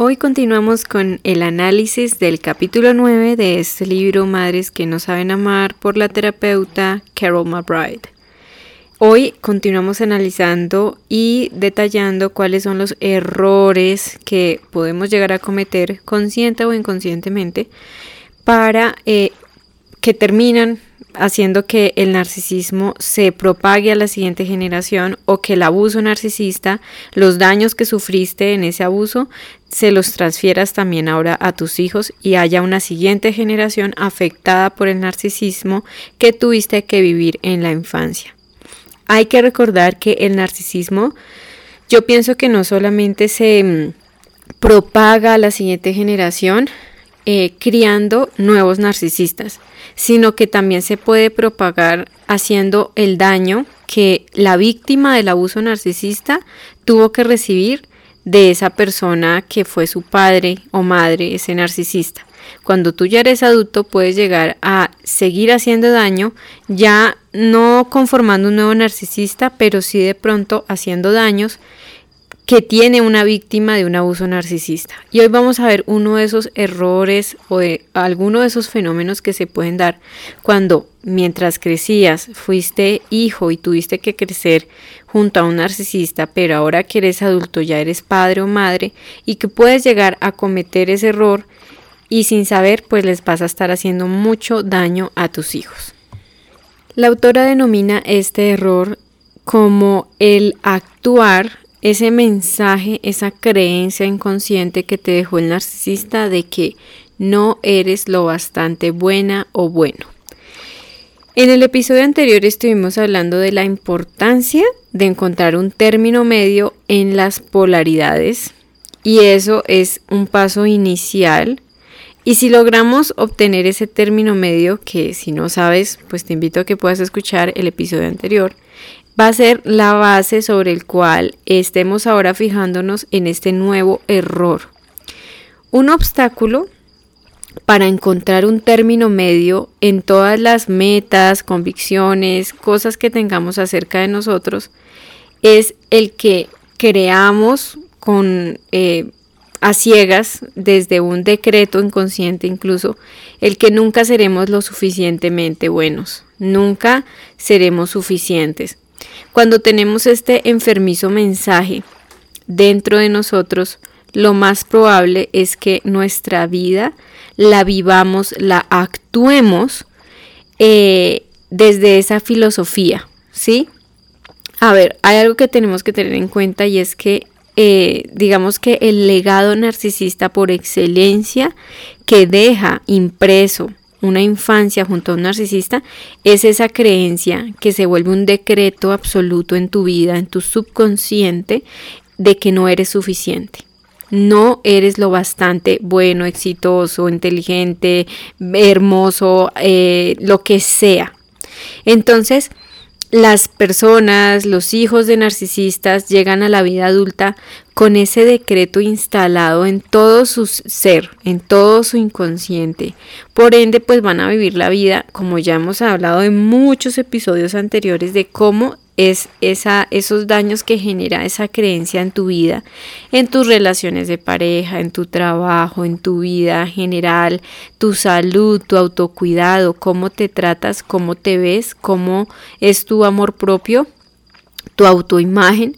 Hoy continuamos con el análisis del capítulo 9 de este libro Madres que no saben amar por la terapeuta Carol McBride. Hoy continuamos analizando y detallando cuáles son los errores que podemos llegar a cometer consciente o inconscientemente para eh, que terminan haciendo que el narcisismo se propague a la siguiente generación o que el abuso narcisista, los daños que sufriste en ese abuso, se los transfieras también ahora a tus hijos y haya una siguiente generación afectada por el narcisismo que tuviste que vivir en la infancia. Hay que recordar que el narcisismo, yo pienso que no solamente se mm, propaga a la siguiente generación, eh, criando nuevos narcisistas, sino que también se puede propagar haciendo el daño que la víctima del abuso narcisista tuvo que recibir de esa persona que fue su padre o madre, ese narcisista. Cuando tú ya eres adulto puedes llegar a seguir haciendo daño, ya no conformando un nuevo narcisista, pero sí de pronto haciendo daños que tiene una víctima de un abuso narcisista. Y hoy vamos a ver uno de esos errores o de alguno de esos fenómenos que se pueden dar cuando mientras crecías fuiste hijo y tuviste que crecer junto a un narcisista, pero ahora que eres adulto ya eres padre o madre y que puedes llegar a cometer ese error y sin saber pues les vas a estar haciendo mucho daño a tus hijos. La autora denomina este error como el actuar ese mensaje, esa creencia inconsciente que te dejó el narcisista de que no eres lo bastante buena o bueno. En el episodio anterior estuvimos hablando de la importancia de encontrar un término medio en las polaridades y eso es un paso inicial. Y si logramos obtener ese término medio, que si no sabes, pues te invito a que puedas escuchar el episodio anterior, va a ser la base sobre el cual estemos ahora fijándonos en este nuevo error. Un obstáculo para encontrar un término medio en todas las metas, convicciones, cosas que tengamos acerca de nosotros, es el que creamos con eh, a ciegas desde un decreto inconsciente incluso el que nunca seremos lo suficientemente buenos, nunca seremos suficientes. Cuando tenemos este enfermizo mensaje dentro de nosotros, lo más probable es que nuestra vida la vivamos, la actuemos eh, desde esa filosofía, ¿sí? A ver, hay algo que tenemos que tener en cuenta y es que eh, digamos que el legado narcisista por excelencia que deja impreso una infancia junto a un narcisista es esa creencia que se vuelve un decreto absoluto en tu vida, en tu subconsciente, de que no eres suficiente. No eres lo bastante bueno, exitoso, inteligente, hermoso, eh, lo que sea. Entonces, las personas, los hijos de narcisistas llegan a la vida adulta con ese decreto instalado en todo su ser, en todo su inconsciente. Por ende, pues van a vivir la vida, como ya hemos hablado en muchos episodios anteriores, de cómo es esa, esos daños que genera esa creencia en tu vida, en tus relaciones de pareja, en tu trabajo, en tu vida general, tu salud, tu autocuidado, cómo te tratas, cómo te ves, cómo es tu amor propio, tu autoimagen,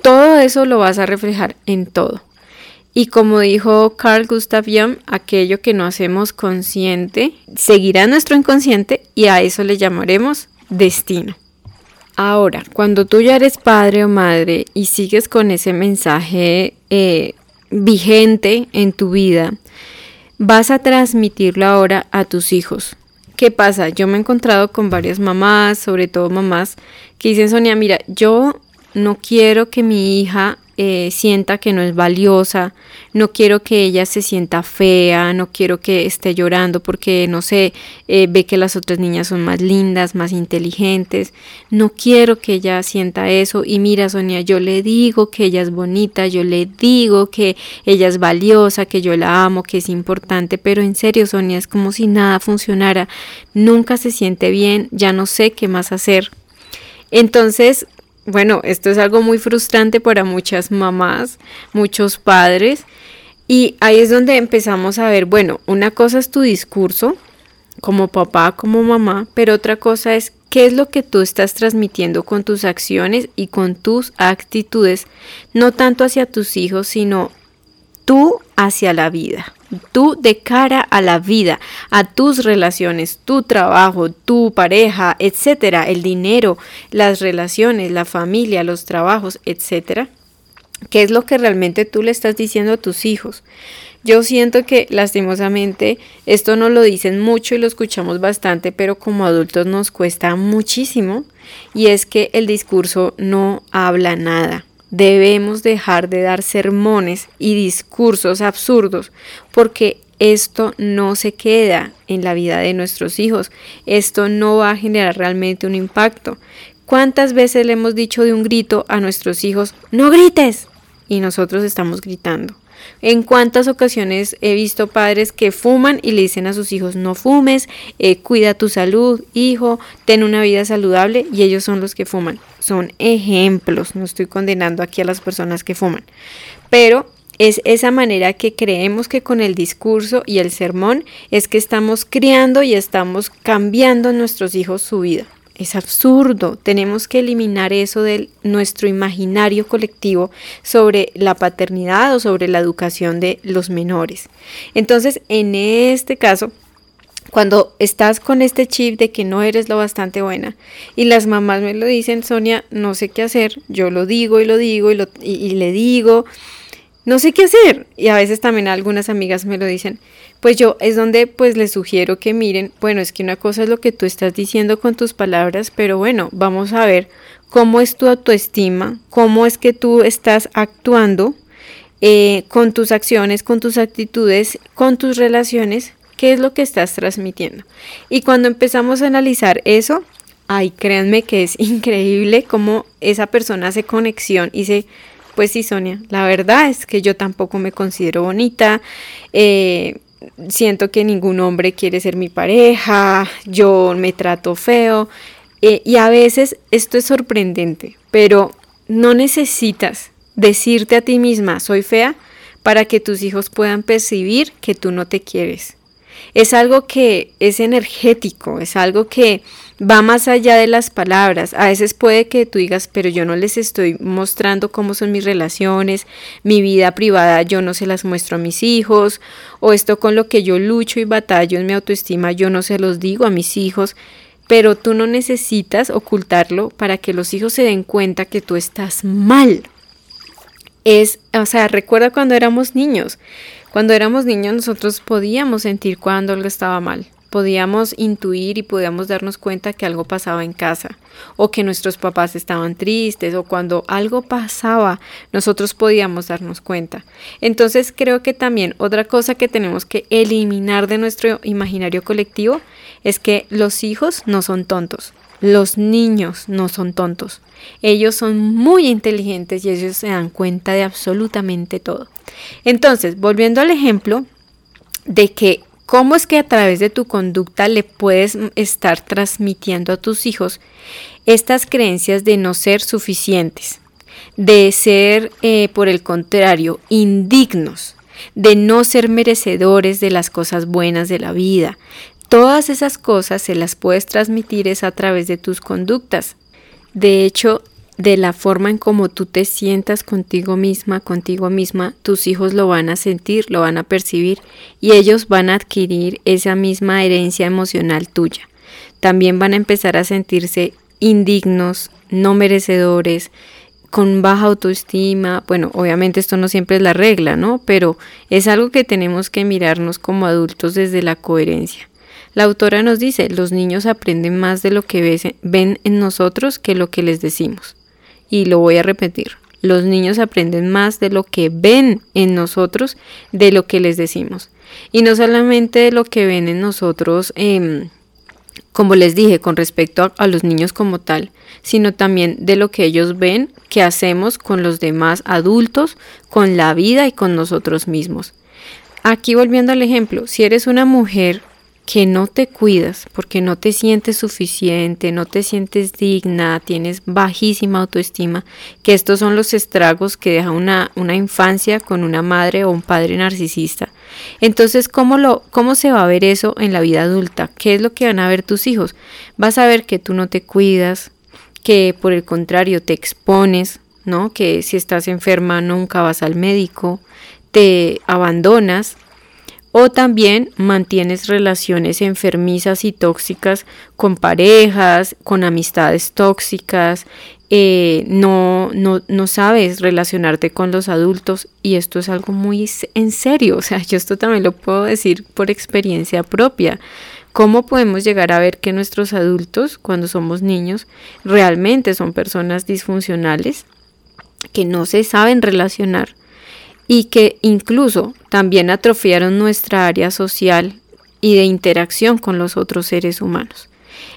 todo eso lo vas a reflejar en todo. Y como dijo Carl Gustav Jung, aquello que no hacemos consciente seguirá nuestro inconsciente y a eso le llamaremos destino. Ahora, cuando tú ya eres padre o madre y sigues con ese mensaje eh, vigente en tu vida, vas a transmitirlo ahora a tus hijos. ¿Qué pasa? Yo me he encontrado con varias mamás, sobre todo mamás, que dicen, Sonia, mira, yo no quiero que mi hija eh, sienta que no es valiosa, no quiero que ella se sienta fea, no quiero que esté llorando porque, no sé, eh, ve que las otras niñas son más lindas, más inteligentes, no quiero que ella sienta eso. Y mira Sonia, yo le digo que ella es bonita, yo le digo que ella es valiosa, que yo la amo, que es importante, pero en serio Sonia es como si nada funcionara, nunca se siente bien, ya no sé qué más hacer. Entonces, bueno, esto es algo muy frustrante para muchas mamás, muchos padres. Y ahí es donde empezamos a ver, bueno, una cosa es tu discurso como papá, como mamá, pero otra cosa es qué es lo que tú estás transmitiendo con tus acciones y con tus actitudes, no tanto hacia tus hijos, sino tú hacia la vida. Tú de cara a la vida, a tus relaciones, tu trabajo, tu pareja, etcétera, el dinero, las relaciones, la familia, los trabajos, etcétera. ¿Qué es lo que realmente tú le estás diciendo a tus hijos? Yo siento que lastimosamente esto no lo dicen mucho y lo escuchamos bastante, pero como adultos nos cuesta muchísimo y es que el discurso no habla nada. Debemos dejar de dar sermones y discursos absurdos porque esto no se queda en la vida de nuestros hijos. Esto no va a generar realmente un impacto. ¿Cuántas veces le hemos dicho de un grito a nuestros hijos, no grites? Y nosotros estamos gritando. En cuántas ocasiones he visto padres que fuman y le dicen a sus hijos no fumes, eh, cuida tu salud, hijo, ten una vida saludable y ellos son los que fuman. Son ejemplos, no estoy condenando aquí a las personas que fuman, pero es esa manera que creemos que con el discurso y el sermón es que estamos criando y estamos cambiando a nuestros hijos su vida. Es absurdo. Tenemos que eliminar eso de nuestro imaginario colectivo sobre la paternidad o sobre la educación de los menores. Entonces, en este caso, cuando estás con este chip de que no eres lo bastante buena y las mamás me lo dicen, Sonia, no sé qué hacer, yo lo digo y lo digo y, lo, y le digo no sé qué hacer. Y a veces también algunas amigas me lo dicen. Pues yo es donde pues les sugiero que miren, bueno, es que una cosa es lo que tú estás diciendo con tus palabras, pero bueno, vamos a ver cómo es tu autoestima, cómo es que tú estás actuando eh, con tus acciones, con tus actitudes, con tus relaciones, qué es lo que estás transmitiendo. Y cuando empezamos a analizar eso, ay, créanme que es increíble cómo esa persona hace conexión y se pues sí, Sonia, la verdad es que yo tampoco me considero bonita. Eh, siento que ningún hombre quiere ser mi pareja, yo me trato feo. Eh, y a veces esto es sorprendente, pero no necesitas decirte a ti misma, soy fea, para que tus hijos puedan percibir que tú no te quieres. Es algo que es energético, es algo que va más allá de las palabras. A veces puede que tú digas, pero yo no les estoy mostrando cómo son mis relaciones, mi vida privada, yo no se las muestro a mis hijos, o esto con lo que yo lucho y batallo en mi autoestima, yo no se los digo a mis hijos. Pero tú no necesitas ocultarlo para que los hijos se den cuenta que tú estás mal. Es, o sea, recuerda cuando éramos niños. Cuando éramos niños nosotros podíamos sentir cuando algo estaba mal podíamos intuir y podíamos darnos cuenta que algo pasaba en casa o que nuestros papás estaban tristes o cuando algo pasaba nosotros podíamos darnos cuenta. Entonces creo que también otra cosa que tenemos que eliminar de nuestro imaginario colectivo es que los hijos no son tontos. Los niños no son tontos. Ellos son muy inteligentes y ellos se dan cuenta de absolutamente todo. Entonces, volviendo al ejemplo de que ¿Cómo es que a través de tu conducta le puedes estar transmitiendo a tus hijos estas creencias de no ser suficientes, de ser, eh, por el contrario, indignos, de no ser merecedores de las cosas buenas de la vida? Todas esas cosas se las puedes transmitir es a través de tus conductas. De hecho, de la forma en cómo tú te sientas contigo misma, contigo misma, tus hijos lo van a sentir, lo van a percibir y ellos van a adquirir esa misma herencia emocional tuya. También van a empezar a sentirse indignos, no merecedores, con baja autoestima. Bueno, obviamente esto no siempre es la regla, ¿no? Pero es algo que tenemos que mirarnos como adultos desde la coherencia. La autora nos dice, los niños aprenden más de lo que ven en nosotros que lo que les decimos y lo voy a repetir. Los niños aprenden más de lo que ven en nosotros de lo que les decimos. Y no solamente de lo que ven en nosotros, em, como les dije, con respecto a, los niños como tal, sino también de lo que ellos ven que hacemos con los demás adultos, con la vida y con nosotros mismos. Aquí volviendo al ejemplo, si eres una mujer que no te cuidas porque no te sientes suficiente, no te sientes digna, tienes bajísima autoestima, que estos son los estragos que deja una, una infancia con una madre o un padre narcisista. Entonces, ¿cómo, lo, ¿cómo se va a ver eso en la vida adulta? ¿Qué es lo que van a ver tus hijos? Vas a ver que tú no te cuidas, que por el contrario te expones, ¿no? Que si estás enferma nunca vas al médico, te abandonas, o también mantienes relaciones enfermizas y tóxicas con parejas, con amistades tóxicas, eh, no, no, no sabes relacionarte con los adultos y esto es algo muy en serio, o sea, yo esto también lo puedo decir por experiencia propia. ¿Cómo podemos llegar a ver que nuestros adultos, cuando somos niños, realmente son personas disfuncionales, que no se saben relacionar, y que incluso también atrofiaron nuestra área social y de interacción con los otros seres humanos.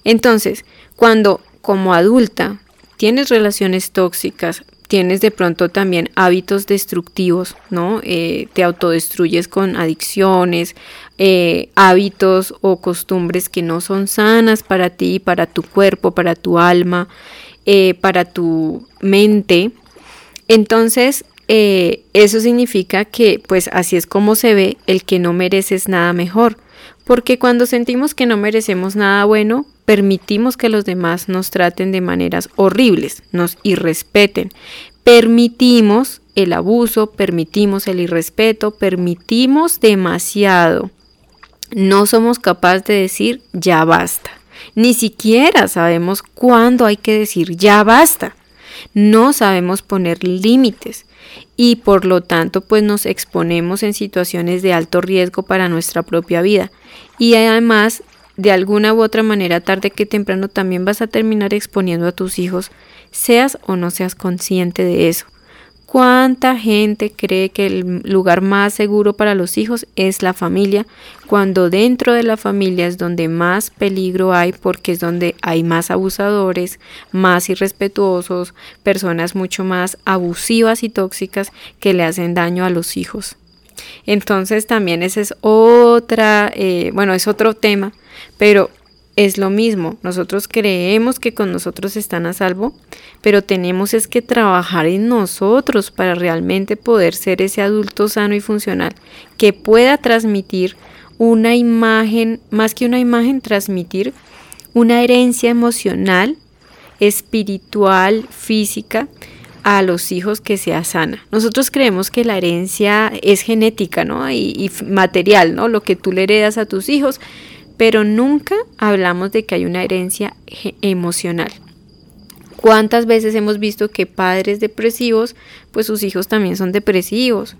Entonces, cuando como adulta tienes relaciones tóxicas, tienes de pronto también hábitos destructivos, ¿no? Eh, te autodestruyes con adicciones, eh, hábitos o costumbres que no son sanas para ti, para tu cuerpo, para tu alma, eh, para tu mente. Entonces, eh, eso significa que pues así es como se ve el que no mereces nada mejor. Porque cuando sentimos que no merecemos nada bueno, permitimos que los demás nos traten de maneras horribles, nos irrespeten. Permitimos el abuso, permitimos el irrespeto, permitimos demasiado. No somos capaces de decir ya basta. Ni siquiera sabemos cuándo hay que decir ya basta. No sabemos poner límites y por lo tanto pues nos exponemos en situaciones de alto riesgo para nuestra propia vida. Y además, de alguna u otra manera, tarde que temprano también vas a terminar exponiendo a tus hijos, seas o no seas consciente de eso. ¿Cuánta gente cree que el lugar más seguro para los hijos es la familia, cuando dentro de la familia es donde más peligro hay porque es donde hay más abusadores, más irrespetuosos, personas mucho más abusivas y tóxicas que le hacen daño a los hijos? Entonces también ese es otra, eh, bueno, es otro tema, pero es lo mismo. Nosotros creemos que con nosotros están a salvo, pero tenemos es que trabajar en nosotros para realmente poder ser ese adulto sano y funcional que pueda transmitir una imagen, más que una imagen, transmitir una herencia emocional, espiritual, física a los hijos que sea sana. Nosotros creemos que la herencia es genética, ¿no? Y, material, ¿no? Lo que tú le heredas a tus hijos, pero nunca hablamos de que hay una herencia emocional. ¿Cuántas veces hemos visto que padres depresivos, pues sus hijos también son depresivos?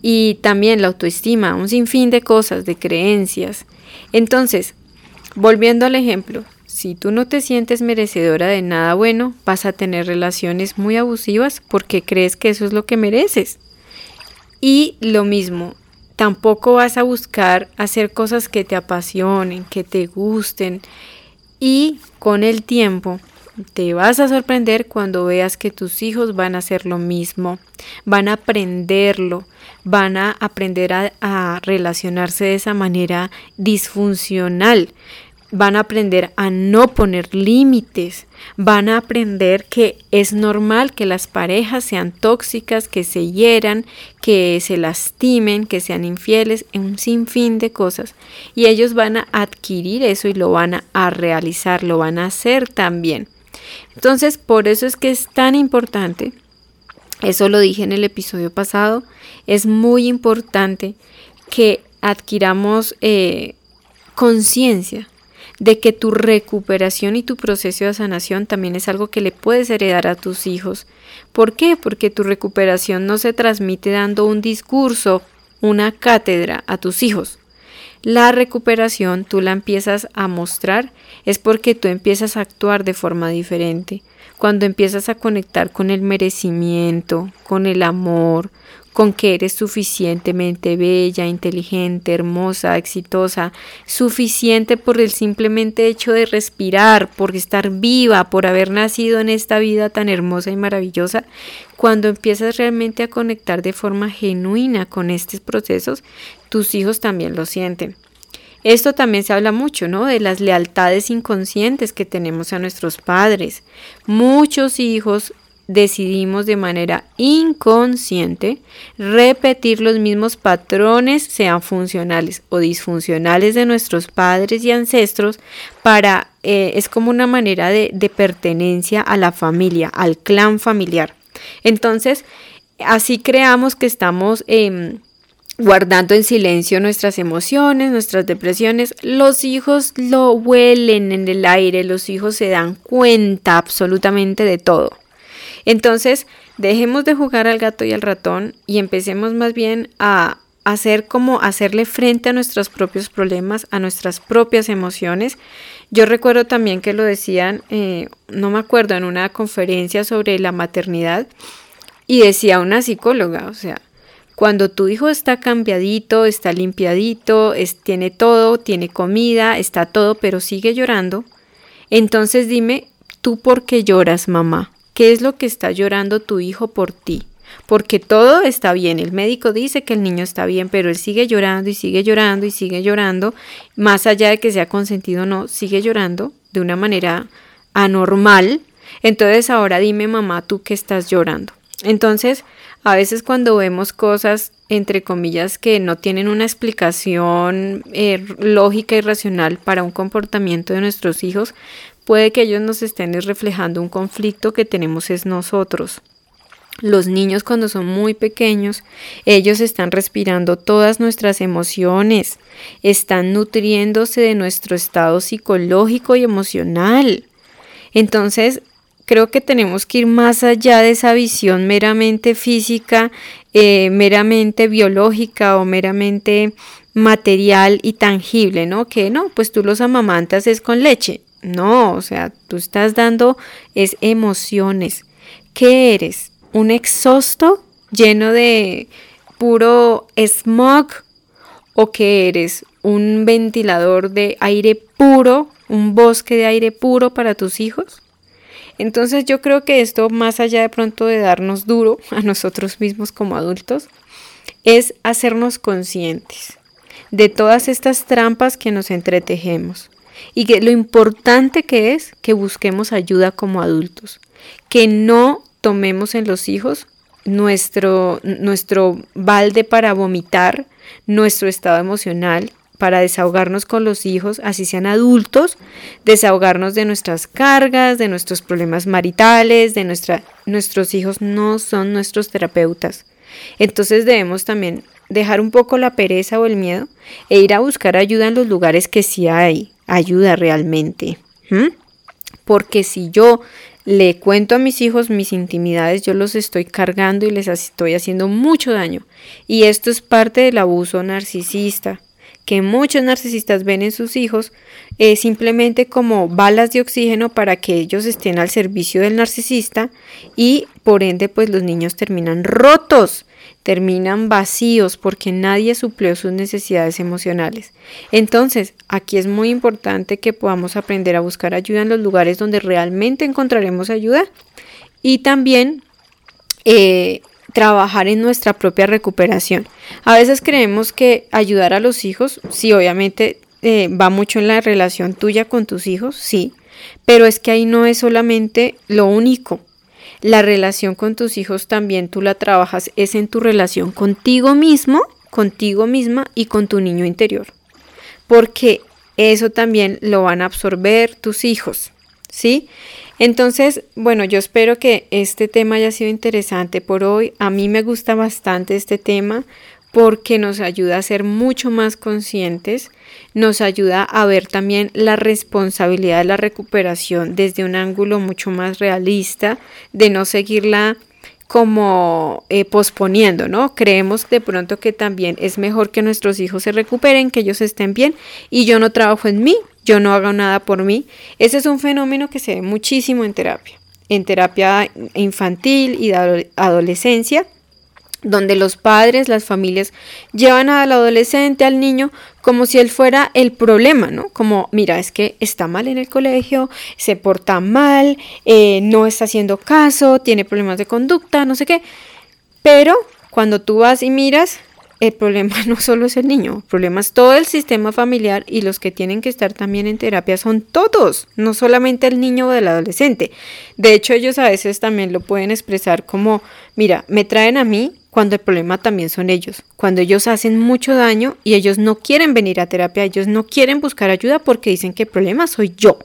Y también la autoestima, un sinfín de cosas, de creencias. Entonces, volviendo al ejemplo, si tú no te sientes merecedora de nada bueno, vas a tener relaciones muy abusivas porque crees que eso es lo que mereces. Y lo mismo, Tampoco vas a buscar hacer cosas que te apasionen, que te gusten. Y con el tiempo te vas a sorprender cuando veas que tus hijos van a hacer lo mismo, van a aprenderlo, van a aprender a, a relacionarse de esa manera disfuncional van a aprender a no poner límites, van a aprender que es normal que las parejas sean tóxicas, que se hieran, que se lastimen, que sean infieles, en un sinfín de cosas. Y ellos van a adquirir eso y lo van a, realizar, lo van a hacer también. Entonces, por eso es que es tan importante, eso lo dije en el episodio pasado, es muy importante que adquiramos eh, conciencia de que tu recuperación y tu proceso de sanación también es algo que le puedes heredar a tus hijos. ¿Por qué? Porque tu recuperación no se transmite dando un discurso, una cátedra a tus hijos. La recuperación tú la empiezas a mostrar es porque tú empiezas a actuar de forma diferente. Cuando empiezas a conectar con el merecimiento, con el amor, con que eres suficientemente bella, inteligente, hermosa, exitosa, suficiente por el simplemente hecho de respirar, por estar viva, por haber nacido en esta vida tan hermosa y maravillosa, cuando empiezas realmente a conectar de forma genuina con estos procesos, tus hijos también lo sienten. Esto también se habla mucho, ¿no? De las lealtades inconscientes que tenemos a nuestros padres. Muchos hijos decidimos de manera inconsciente repetir los mismos patrones, sean funcionales o disfuncionales de nuestros padres y ancestros, para, eh, es como una manera de, pertenencia a la familia, al clan familiar. Entonces, así creamos que estamos... Em, guardando en silencio nuestras emociones, nuestras depresiones. Los hijos lo huelen en el aire, los hijos se dan cuenta absolutamente de todo. Entonces, dejemos de jugar al gato y al ratón y empecemos más bien a hacer como hacerle frente a nuestros propios problemas, a nuestras propias emociones. Yo recuerdo también que lo decían, eh, no me acuerdo, en una conferencia sobre la maternidad y decía una psicóloga, o sea, cuando tu hijo está cambiadito, está limpiadito, tiene todo, tiene comida, está todo, pero sigue llorando, entonces dime, ¿tú por qué lloras, mamá? ¿Qué es lo que está llorando tu hijo por ti? Porque todo está bien. El médico dice que el niño está bien, pero él sigue llorando y sigue llorando y sigue llorando. Más allá de que sea consentido o no, sigue llorando de una manera anormal. Entonces ahora dime mamá, tú qué estás llorando. Entonces, a veces cuando vemos cosas, entre comillas, que no tienen una explicación eh, lógica y racional para un comportamiento de nuestros hijos, Puede que ellos nos estén reflejando un conflicto que tenemos es nosotros. Los niños cuando son muy pequeños, ellos están respirando todas nuestras emociones, están nutriéndose de nuestro estado psicológico y emocional. Entonces, creo que tenemos que ir más allá de esa visión meramente física, eh, meramente biológica o meramente material y tangible, ¿no? Que no, pues tú los amamantas es con leche. No, o sea, tú estás dando es emociones. ¿Qué eres? ¿Un exhausto lleno de puro smog? ¿O qué eres? ¿Un ventilador de aire puro? ¿Un bosque de aire puro para tus hijos? Entonces yo creo que esto, más allá de pronto de darnos duro a nosotros mismos como adultos, es hacernos conscientes de todas estas trampas que nos entretejemos y que lo importante que es que busquemos ayuda como adultos, que no tomemos en los hijos nuestro, nuestro balde para vomitar, nuestro estado emocional, para desahogarnos con los hijos, así sean adultos, desahogarnos de nuestras cargas, de nuestros problemas maritales, de nuestra, nuestros hijos no son nuestros terapeutas. Entonces debemos también dejar un poco la pereza o el miedo e ir a buscar ayuda en los lugares que sí hay, ayuda realmente. Porque si yo le cuento a mis hijos mis intimidades, yo los estoy cargando y les estoy haciendo mucho daño. Y esto es parte del abuso narcisista, que muchos narcisistas ven en sus hijos eh, simplemente como balas de oxígeno para que ellos estén al servicio del narcisista y por ende pues los niños terminan rotos terminan vacíos porque nadie suplió sus necesidades emocionales. Entonces, aquí es muy importante que podamos aprender a buscar ayuda en los lugares donde realmente encontraremos ayuda y también eh, trabajar en nuestra propia recuperación. A veces creemos que ayudar a los hijos, sí, obviamente eh, va mucho en la relación tuya con tus hijos, sí, pero es que ahí no es solamente lo único. La relación con tus hijos también tú la trabajas, es en tu relación contigo mismo, contigo misma y con tu niño interior. Porque eso también lo van a absorber tus hijos, ¿sí? Entonces, bueno, yo espero que este tema haya sido interesante por hoy. A mí me gusta bastante este tema porque nos ayuda a ser mucho más conscientes, nos ayuda a ver también la responsabilidad de la recuperación desde un ángulo mucho más realista, de no seguirla como eh, posponiendo, ¿no? Creemos de pronto que también es mejor que nuestros hijos se recuperen, que ellos estén bien y yo no trabajo en mí, yo no hago nada por mí. Ese es un fenómeno que se ve muchísimo en terapia, en terapia infantil y de adolescencia donde los padres, las familias llevan al adolescente, al niño, como si él fuera el problema, ¿no? Como, mira, es que está mal en el colegio, se porta mal, eh, no está haciendo caso, tiene problemas de conducta, no sé qué. Pero cuando tú vas y miras, el problema no solo es el niño, el problema es todo el sistema familiar y los que tienen que estar también en terapia son todos, no solamente el niño o el adolescente. De hecho, ellos a veces también lo pueden expresar como, mira, me traen a mí cuando el problema también son ellos, cuando ellos hacen mucho daño y ellos no quieren venir a terapia, ellos no quieren buscar ayuda porque dicen que el problema soy yo.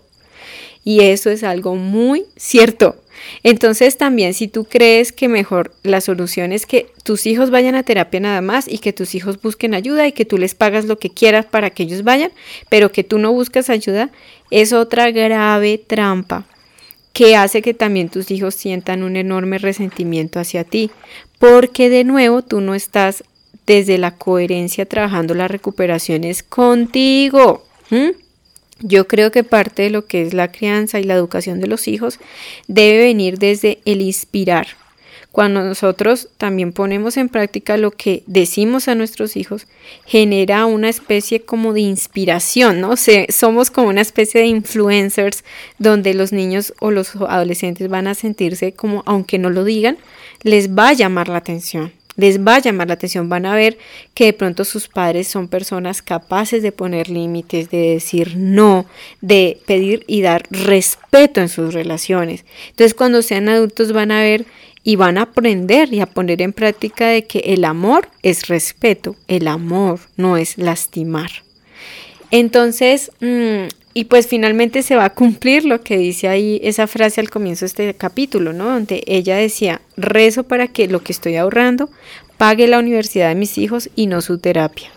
Y eso es algo muy cierto. Entonces también si tú crees que mejor la solución es que tus hijos vayan a terapia nada más y que tus hijos busquen ayuda y que tú les pagas lo que quieras para que ellos vayan, pero que tú no buscas ayuda, es otra grave trampa que hace que también tus hijos sientan un enorme resentimiento hacia ti, porque de nuevo tú no estás desde la coherencia trabajando las recuperaciones contigo. Yo creo que parte de lo que es la crianza y la educación de los hijos debe venir desde el inspirar. Cuando nosotros también ponemos en práctica lo que decimos a nuestros hijos, genera una especie como de inspiración, ¿no? somos como una especie de influencers donde los niños o los adolescentes van a sentirse como, aunque no lo digan, les va a llamar la atención les va a llamar la atención, van a ver que de pronto sus padres son personas capaces de poner límites, de decir no, de pedir y dar respeto en sus relaciones. Entonces cuando sean adultos van a ver y van a aprender y a poner en práctica de que el amor es respeto, el amor no es lastimar. Entonces, mm, y pues finalmente se va a cumplir lo que dice ahí esa frase al comienzo de este capítulo, ¿no? Donde ella decía, rezo para que lo que estoy ahorrando pague la universidad de mis hijos y no su terapia.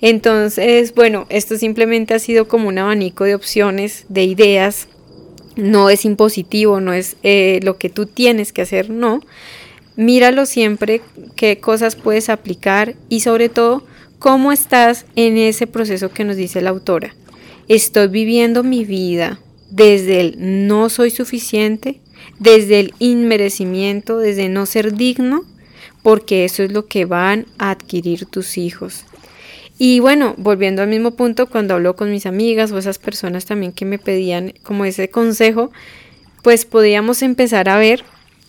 Entonces, bueno, esto simplemente ha sido como un abanico de opciones, de ideas. No es impositivo, no es eh, lo que tú tienes que hacer, no. Míralo siempre, qué cosas puedes aplicar y sobre todo, cómo estás en ese proceso que nos dice la autora Estoy viviendo mi vida desde el no soy suficiente, desde el inmerecimiento, desde no ser digno, porque eso es lo que van a adquirir tus hijos. Y bueno, volviendo al mismo punto, cuando hablo con mis amigas o esas personas también que me pedían como ese consejo, pues podíamos empezar a ver,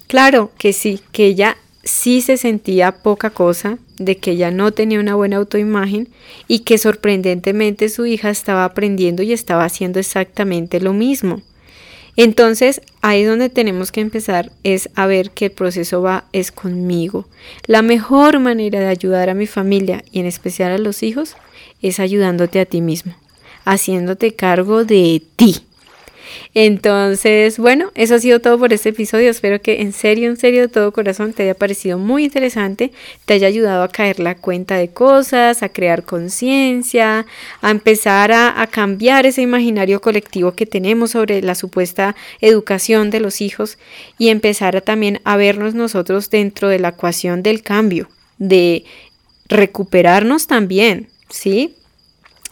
claro que sí, que ella sí se sentía poca cosa, de que ella no tenía una buena autoimagen y que sorprendentemente su hija estaba aprendiendo y estaba haciendo exactamente lo mismo. Entonces, ahí donde tenemos que empezar es a ver que el proceso va es conmigo. La mejor manera de ayudar a mi familia y en especial a los hijos es ayudándote a ti mismo, haciéndote cargo de ti. Entonces, bueno, eso ha sido todo por este episodio. Espero que en serio, en serio, de todo corazón te haya parecido muy interesante, te haya ayudado a caer la cuenta de cosas, a crear conciencia, a empezar a, cambiar ese imaginario colectivo que tenemos sobre la supuesta educación de los hijos y empezar a, también a vernos nosotros dentro de la ecuación del cambio, de recuperarnos también, ¿sí?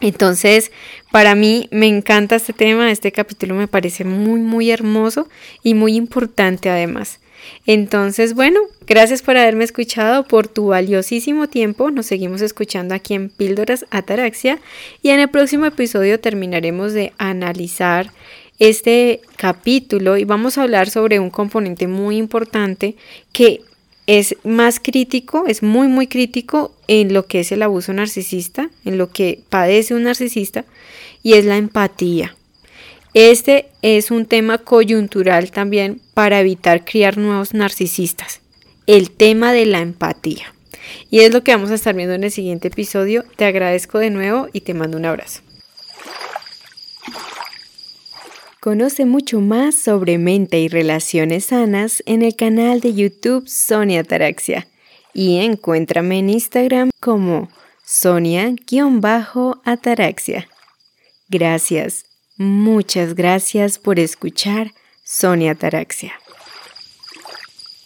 Entonces, para mí me encanta este tema, este capítulo me parece muy, muy hermoso y muy importante además. Entonces, bueno, gracias por haberme escuchado, por tu valiosísimo tiempo. Nos seguimos escuchando aquí en Píldoras Ataraxia y en el próximo episodio terminaremos de analizar este capítulo y vamos a hablar sobre un componente muy importante que es más crítico, es muy, muy crítico en lo que es el abuso narcisista, en lo que padece un narcisista, y es la empatía. Este es un tema coyuntural también para evitar criar nuevos narcisistas, el tema de la empatía. Y es lo que vamos a estar viendo en el siguiente episodio. Te agradezco de nuevo y te mando un abrazo. Conoce mucho más sobre mente y relaciones sanas en el canal de YouTube Sonia Ataraxia y encuéntrame en Instagram como Sonia-Ataraxia. Gracias, muchas gracias por escuchar Sonia Ataraxia.